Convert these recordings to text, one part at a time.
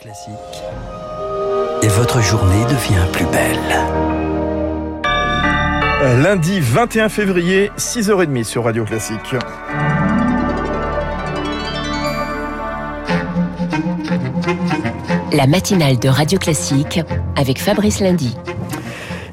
Classique. Et votre journée devient plus belle. Lundi 21 février, 6h30 sur Radio Classique. La matinale de Radio Classique avec Fabrice Lundy.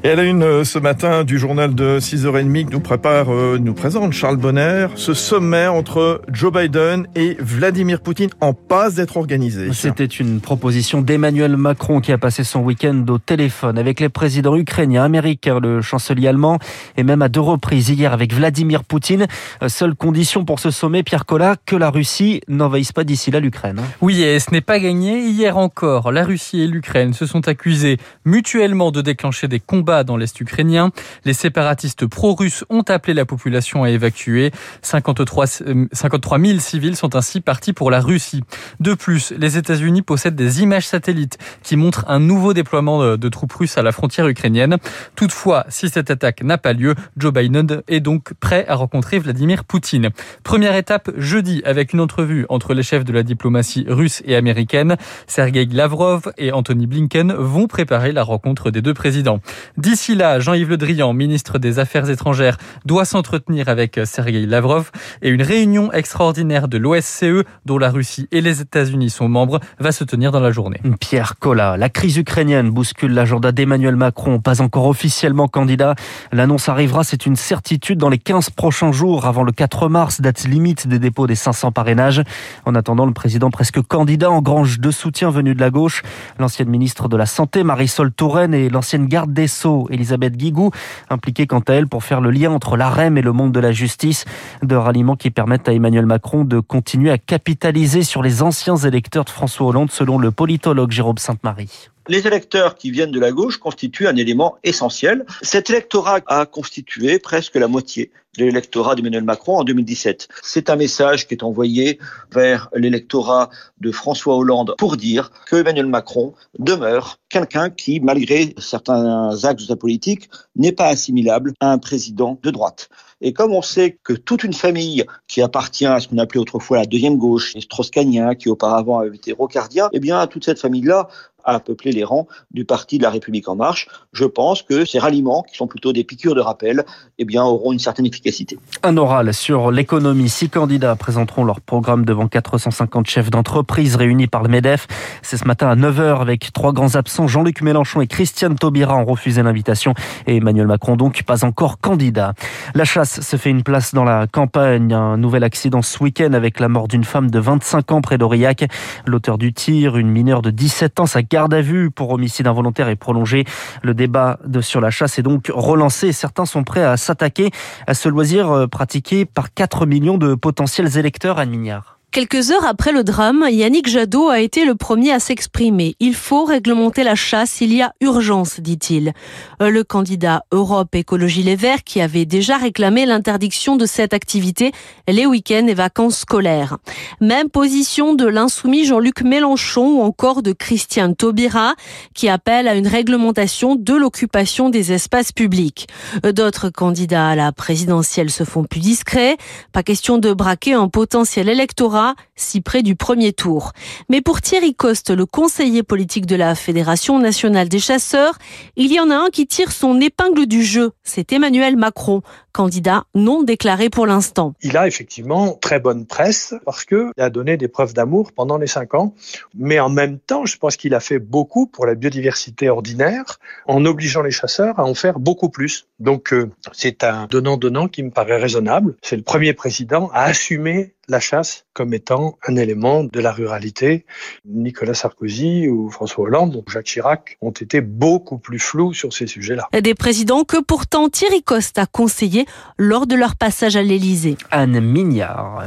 Et à la une euh, ce matin du journal de 6h30 que nous prépare, euh, nous présente Charles Bonner, ce sommet entre Joe Biden et Vladimir Poutine en passe d'être organisé. C'était une proposition d'Emmanuel Macron qui a passé son week-end au téléphone avec les présidents ukrainiens, américains, le chancelier allemand et même à deux reprises hier avec Vladimir Poutine. Euh, seule condition pour ce sommet, Pierre Collat, que la Russie n'envahisse pas d'ici là l'Ukraine. Oui, et ce n'est pas gagné. Hier encore, la Russie et l'Ukraine se sont accusés mutuellement de déclencher des combats dans l'Est ukrainien. Les séparatistes pro-russes ont appelé la population à évacuer. 53, 53 000 civils sont ainsi partis pour la Russie. De plus, les États-Unis possèdent des images satellites qui montrent un nouveau déploiement de troupes russes à la frontière ukrainienne. Toutefois, si cette attaque n'a pas lieu, Joe Biden est donc prêt à rencontrer Vladimir Poutine. Première étape jeudi avec une entrevue entre les chefs de la diplomatie russe et américaine. Sergei Lavrov et Anthony Blinken vont préparer la rencontre des deux présidents. D'ici là, Jean-Yves Le Drian, ministre des Affaires étrangères, doit s'entretenir avec Sergei Lavrov et une réunion extraordinaire de l'OSCE, dont la Russie et les États-Unis sont membres, va se tenir dans la journée. Pierre Collat, la crise ukrainienne bouscule l'agenda d'Emmanuel Macron, pas encore officiellement candidat. L'annonce arrivera, c'est une certitude, dans les 15 prochains jours, avant le 4 mars, date limite des dépôts des 500 parrainages. En attendant, le président presque candidat en grange de soutien venu de la gauche, l'ancienne ministre de la Santé, Marisol Touraine, et l'ancienne garde des Sceaux, Elisabeth Guigou, impliquée quant à elle pour faire le lien entre l'AREM et le monde de la justice, de ralliements qui permettent à Emmanuel Macron de continuer à capitaliser sur les anciens électeurs de François Hollande, selon le politologue Jérôme Sainte-Marie. Les électeurs qui viennent de la gauche constituent un élément essentiel. Cet électorat a constitué presque la moitié de l'électorat d'Emmanuel Macron en 2017. C'est un message qui est envoyé vers l'électorat de François Hollande pour dire que Emmanuel Macron demeure quelqu'un qui, malgré certains axes de sa politique, n'est pas assimilable à un président de droite. Et comme on sait que toute une famille qui appartient à ce qu'on appelait autrefois la deuxième gauche, les strauss qui auparavant avaient été rocardiens, eh bien, toute cette famille-là a peuplé les rangs du parti de la République en marche. Je pense que ces ralliements, qui sont plutôt des piqûres de rappel, eh bien, auront une certaine efficacité. Un oral sur l'économie. Six candidats présenteront leur programme devant 450 chefs d'entreprise réunis par le MEDEF. C'est ce matin à 9h avec trois grands absents. Jean-Luc Mélenchon et Christiane Taubira ont refusé l'invitation et Emmanuel Macron donc pas encore candidat. La chasse se fait une place dans la campagne. Un nouvel accident ce week-end avec la mort d'une femme de 25 ans près d'Aurillac. L'auteur du tir, une mineure de 17 ans, sa garde à vue pour homicide involontaire est prolongée. Le débat de, sur la chasse est donc relancé. Certains sont prêts à s'attaquer à ce loisir euh, pratiqué par 4 millions de potentiels électeurs à Mignard. Quelques heures après le drame, Yannick Jadot a été le premier à s'exprimer. Il faut réglementer la chasse, il y a urgence, dit-il. Euh, le candidat Europe Écologie Les Verts, qui avait déjà réclamé l'interdiction de cette activité les week-ends et vacances scolaires. Même position de l'insoumis Jean-Luc Mélenchon ou encore de Christiane Taubira, qui appelle à une réglementation de l'occupation des espaces publics. Euh, d'autres candidats à la présidentielle se font plus discrets. Pas question de braquer un potentiel électoral si près du premier tour. Mais pour Thierry Coste, le conseiller politique de la Fédération nationale des chasseurs, il y en a un qui tire son épingle du jeu. C'est Emmanuel Macron, candidat non déclaré pour l'instant. Il a effectivement très bonne presse parce qu'il a donné des preuves d'amour pendant les cinq ans. Mais en même temps, je pense qu'il a fait beaucoup pour la biodiversité ordinaire en obligeant les chasseurs à en faire beaucoup plus. Donc euh, c'est un donnant-donnant qui me paraît raisonnable. C'est le premier président à assumer la chasse comme étant un élément de la ruralité. Nicolas Sarkozy ou François Hollande ou Jacques Chirac ont été beaucoup plus flous sur ces sujets-là. Des présidents que pourtant Thierry Coste a conseillé lors de leur passage à l'Élysée. Anne Mignard.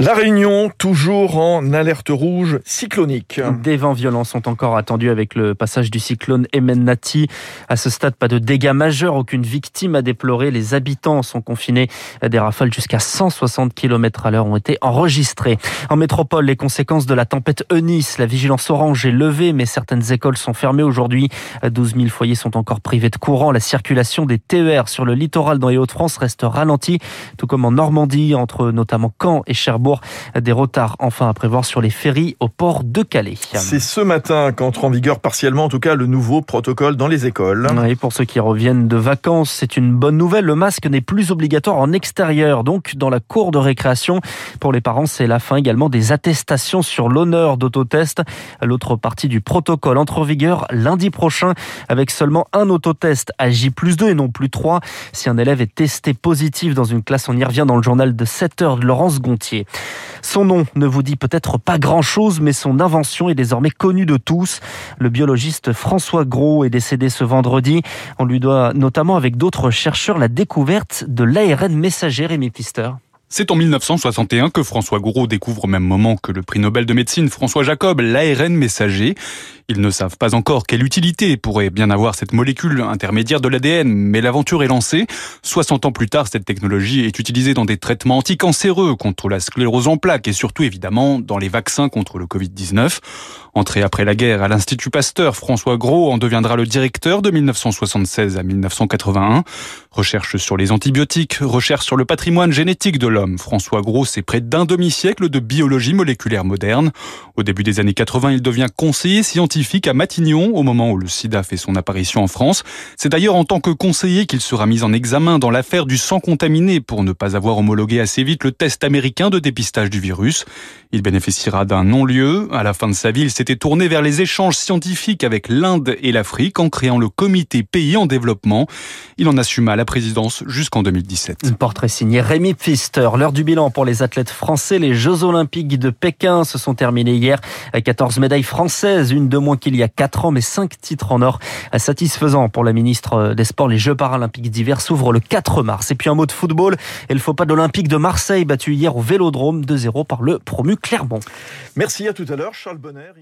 La Réunion, toujours en alerte rouge cyclonique. Des vents violents sont encore attendus avec le passage du cyclone Emennati. À ce stade, pas de dégâts majeurs, aucune victime à déplorer. Les habitants sont confinés. Des rafales jusqu'à 160 km à l'heure ont été enregistrées. En métropole, les conséquences de la tempête Eunice, la vigilance orange est levée, mais certaines écoles sont fermées aujourd'hui. 12 000 foyers sont encore privés de courant. La circulation des TER sur le littoral dans les Hauts-de-France reste ralentie, tout comme en Normandie, entre notamment Caen et Cherbourg Des retards enfin à prévoir sur les ferries au port de Calais. C'est ce matin qu'entre en vigueur partiellement, en tout cas, le nouveau protocole dans les écoles. Et pour ceux qui reviennent de vacances, c'est une bonne nouvelle. Le masque n'est plus obligatoire en extérieur, donc dans la cour de récréation. Pour les parents, c'est la fin également des attestations sur l'honneur d'autotest. L'autre partie du protocole entre en vigueur lundi prochain avec seulement un autotest à J plus 2 et non plus 3. Si un élève est testé positif dans une classe, on y revient dans le journal de 7 heures de Laurence Gontier. Son nom ne vous dit peut-être pas grand-chose, mais son invention est désormais connue de tous. Le biologiste François Gros est décédé ce vendredi. On lui doit notamment avec d'autres chercheurs la découverte de l'ARN messager, Rémi Pister. C'est en 1961 que François Gouraud découvre au même moment que le prix Nobel de médecine François Jacob l'ARN messager. Ils ne savent pas encore quelle utilité pourrait bien avoir cette molécule intermédiaire de l'ADN, mais l'aventure est lancée. 60 ans plus tard, cette technologie est utilisée dans des traitements anticancéreux contre la sclérose en plaques et surtout évidemment dans les vaccins contre le Covid-19. Entré après la guerre à l'Institut Pasteur, François Gros en deviendra le directeur de 1976 à 1981. Recherche sur les antibiotiques, recherche sur le patrimoine génétique de l'homme. François Gros, c'est près d'un demi-siècle de biologie moléculaire moderne. Au début des années 80, il devient conseiller scientifique à Matignon au moment où le sida fait son apparition en France. C'est d'ailleurs en tant que conseiller qu'il sera mis en examen dans l'affaire du sang contaminé pour ne pas avoir homologué assez vite le test américain de dépistage du virus. Il bénéficiera d'un non-lieu. À la fin de sa vie, il s'était tourné vers les échanges scientifiques avec l'Inde et l'Afrique en créant le comité pays en développement. Il en assuma la présidence jusqu'en 2017. Un portrait signé Rémi Pfister. L'heure du bilan pour les athlètes français. Les Jeux Olympiques de Pékin se sont terminés hier. 14 médailles françaises, une de moins qu'il y a 4 ans, mais 5 titres en or. Satisfaisant pour la ministre des Sports. Les Jeux paralympiques d'hiver s'ouvrent le 4 mars. Et puis un mot de football. Et le faux pas de l'Olympique de Marseille battu hier au Vélodrome 2-0 par le promu Clermont. Merci à tout à l'heure, Charles Bonner.